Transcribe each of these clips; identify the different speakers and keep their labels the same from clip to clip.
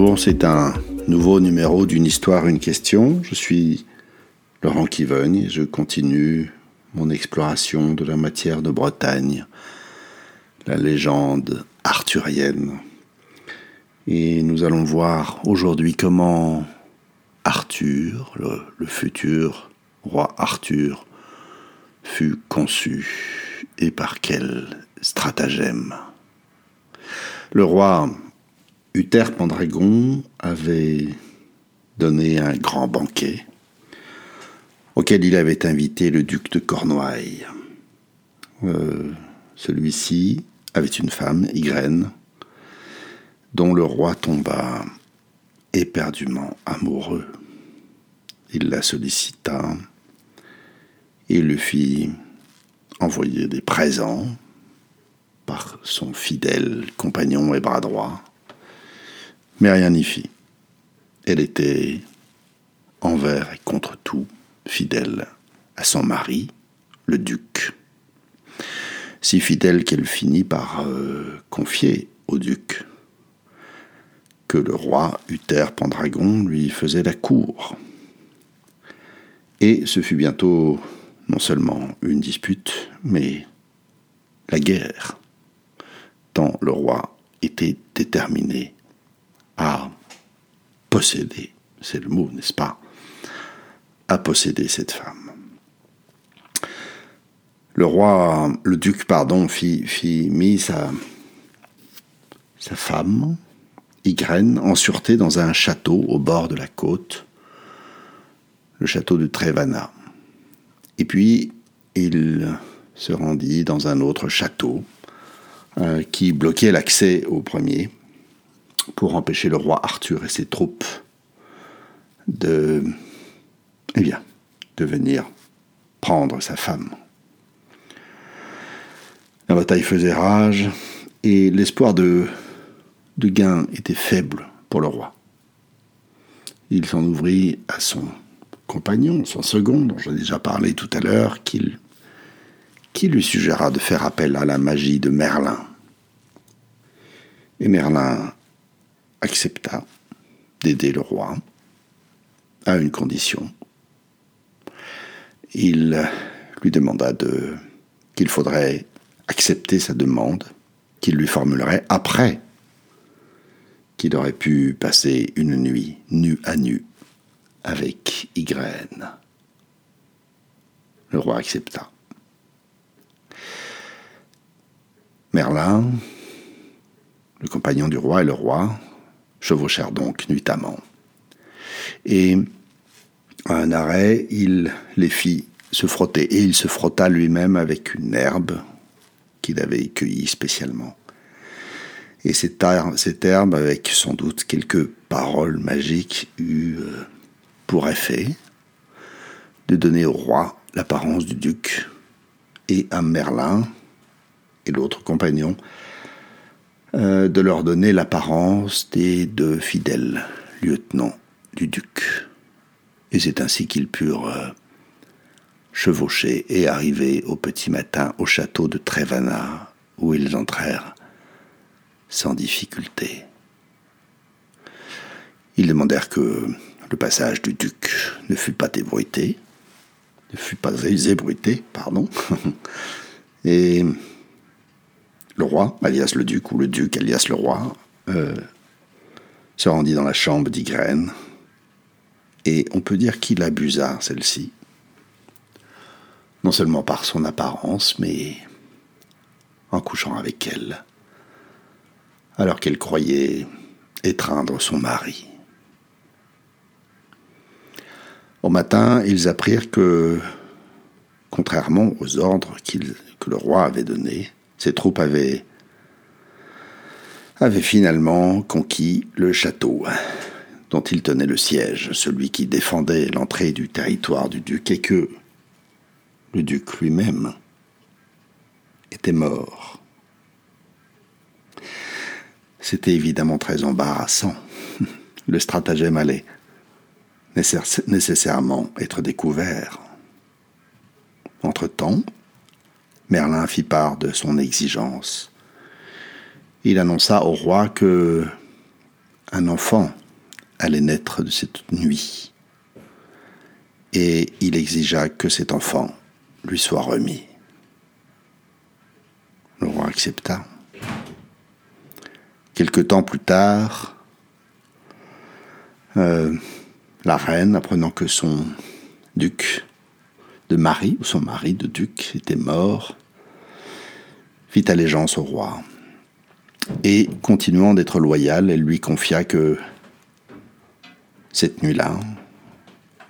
Speaker 1: Bonjour, c'est un nouveau numéro d'une histoire, une question. Je suis Laurent Kivogne et je continue mon exploration de la matière de Bretagne, la légende arthurienne. Et nous allons voir aujourd'hui comment Arthur, le, le futur roi Arthur, fut conçu et par quel stratagème. Le roi Uther Pendragon avait donné un grand banquet auquel il avait invité le duc de Cornouailles. Euh, celui-ci avait une femme, Ygraine, dont le roi tomba éperdument amoureux. Il la sollicita et lui fit envoyer des présents par son fidèle compagnon et bras droit mais rien n'y fit. Elle était envers et contre tout fidèle à son mari, le duc. Si fidèle qu'elle finit par euh, confier au duc que le roi Uther Pendragon lui faisait la cour. Et ce fut bientôt non seulement une dispute, mais la guerre, tant le roi était déterminé à posséder, c'est le mot, n'est-ce pas, à posséder cette femme. Le roi, le duc, pardon, fit, fit mis sa, sa femme, Ygraine, en sûreté dans un château au bord de la côte, le château de Trevana. Et puis, il se rendit dans un autre château euh, qui bloquait l'accès au premier pour empêcher le roi Arthur et ses troupes de, eh de venir prendre sa femme. La bataille faisait rage et l'espoir de, de gain était faible pour le roi. Il s'en ouvrit à son compagnon, son second, dont j'ai déjà parlé tout à l'heure, qui lui suggéra de faire appel à la magie de Merlin. Et Merlin accepta d'aider le roi à une condition. Il lui demanda de qu'il faudrait accepter sa demande qu'il lui formulerait après qu'il aurait pu passer une nuit nu à nu avec Ygraine. Le roi accepta. Merlin, le compagnon du roi et le roi, chevauchèrent donc nuitamment. Et à un arrêt, il les fit se frotter, et il se frotta lui-même avec une herbe qu'il avait cueillie spécialement. Et cette, herbe, avec sans doute quelques paroles magiques, eut euh, pour effet de donner au roi l'apparence du duc, et à Merlin et l'autre compagnon euh, de leur donner l'apparence des deux fidèles lieutenants du duc. Et c'est ainsi qu'ils purent euh, chevaucher et arriver au petit matin au château de Trevana, où ils entrèrent sans difficulté. Ils demandèrent que le passage du duc ne fût pas débruité, ne fût pas ébruité, pardon, et le roi, alias le duc, ou le duc, alias le roi, euh, se rendit dans la chambre d'Ygraine, et on peut dire qu'il abusa celle-ci, non seulement par son apparence, mais en couchant avec elle, alors qu'elle croyait étreindre son mari. Au matin, ils apprirent que, contrairement aux ordres que le roi avait donnés, ses troupes avaient, finalement conquis le château dont il tenait le siège, celui qui défendait l'entrée du territoire du duc, et que le duc lui-même était mort. C'était évidemment très embarrassant. Le stratagème allait nécessairement être découvert. Entre-temps, Merlin fit part de son exigence. Il annonça au roi que un enfant allait naître de cette nuit. Et il exigea que cet enfant lui soit remis. Le roi accepta. Quelque temps plus tard, euh, la reine, apprenant que son duc de mari, ou son mari de duc, était mort, fit allégeance au roi. Et, continuant d'être loyale, elle lui confia que cette nuit-là,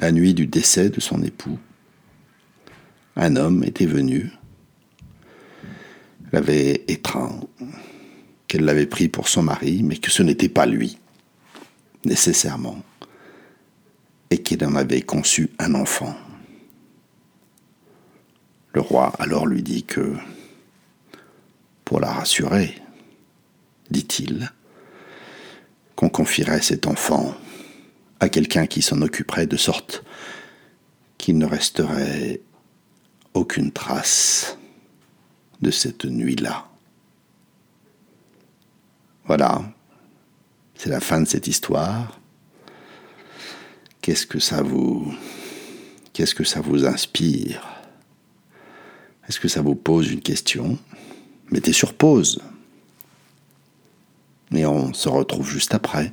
Speaker 1: la nuit du décès de son époux, un homme était venu, l'avait étreint, qu'elle l'avait pris pour son mari, mais que ce n'était pas lui, nécessairement, et qu'il en avait conçu un enfant. Le roi alors lui dit que, pour la rassurer, dit-il, qu'on confierait cet enfant à quelqu'un qui s'en occuperait de sorte qu'il ne resterait aucune trace de cette nuit-là. Voilà, c'est la fin de cette histoire. Qu'est-ce que ça vous inspire? Est-ce que ça vous pose une question? Mettez sur pause. Et on se retrouve juste après.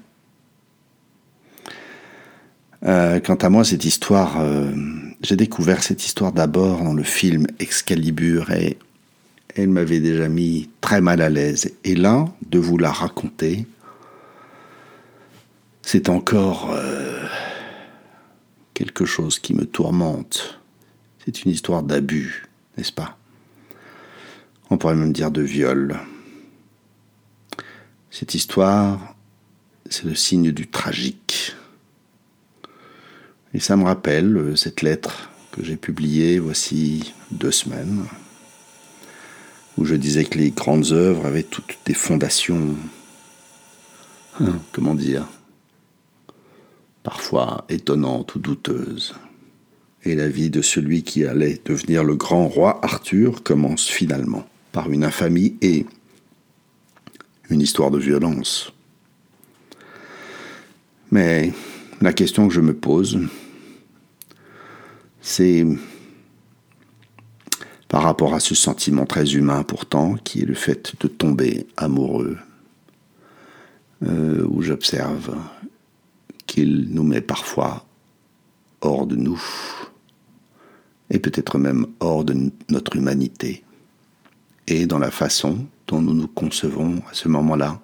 Speaker 1: Euh, quant à moi, cette histoire, euh, j'ai découvert cette histoire d'abord dans le film Excalibur et elle m'avait déjà mis très mal à l'aise. Et là, de vous la raconter, c'est encore euh, quelque chose qui me tourmente. C'est une histoire d'abus, n'est-ce pas? On pourrait même dire de viol. Cette histoire, c'est le signe du tragique. Et ça me rappelle euh, cette lettre que j'ai publiée voici deux semaines, où je disais que les grandes œuvres avaient toutes des fondations, hein, comment dire, parfois étonnantes ou douteuses. Et la vie de celui qui allait devenir le grand roi Arthur commence finalement par une infamie et une histoire de violence. Mais la question que je me pose, c'est par rapport à ce sentiment très humain pourtant, qui est le fait de tomber amoureux, euh, où j'observe qu'il nous met parfois hors de nous, et peut-être même hors de notre humanité, et dans la façon dont nous nous concevons à ce moment-là,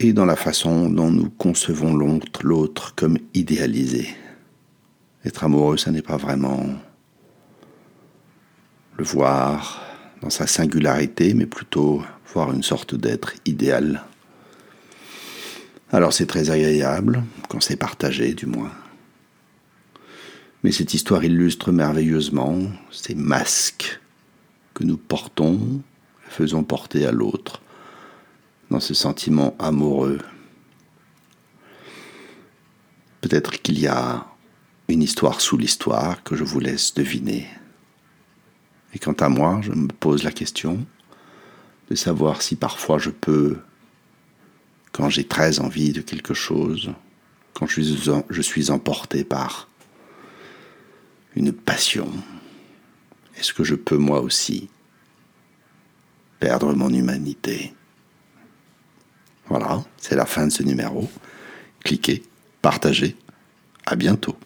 Speaker 1: et dans la façon dont nous concevons l'autre, comme idéalisé. Être amoureux, ça n'est pas vraiment le voir dans sa singularité, mais plutôt voir une sorte d'être idéal. Alors c'est très agréable, quand c'est partagé du moins. Mais cette histoire illustre merveilleusement ces masques que nous portons, faisons porter à l'autre, dans ce sentiment amoureux. Peut-être qu'il y a une histoire sous l'histoire que je vous laisse deviner. Et quant à moi, je me pose la question de savoir si parfois je peux, quand j'ai très envie de quelque chose, quand je suis emporté par une passion, est-ce que je peux moi aussi perdre mon humanité? Voilà, c'est la fin de ce numéro. Cliquez, partagez, à bientôt.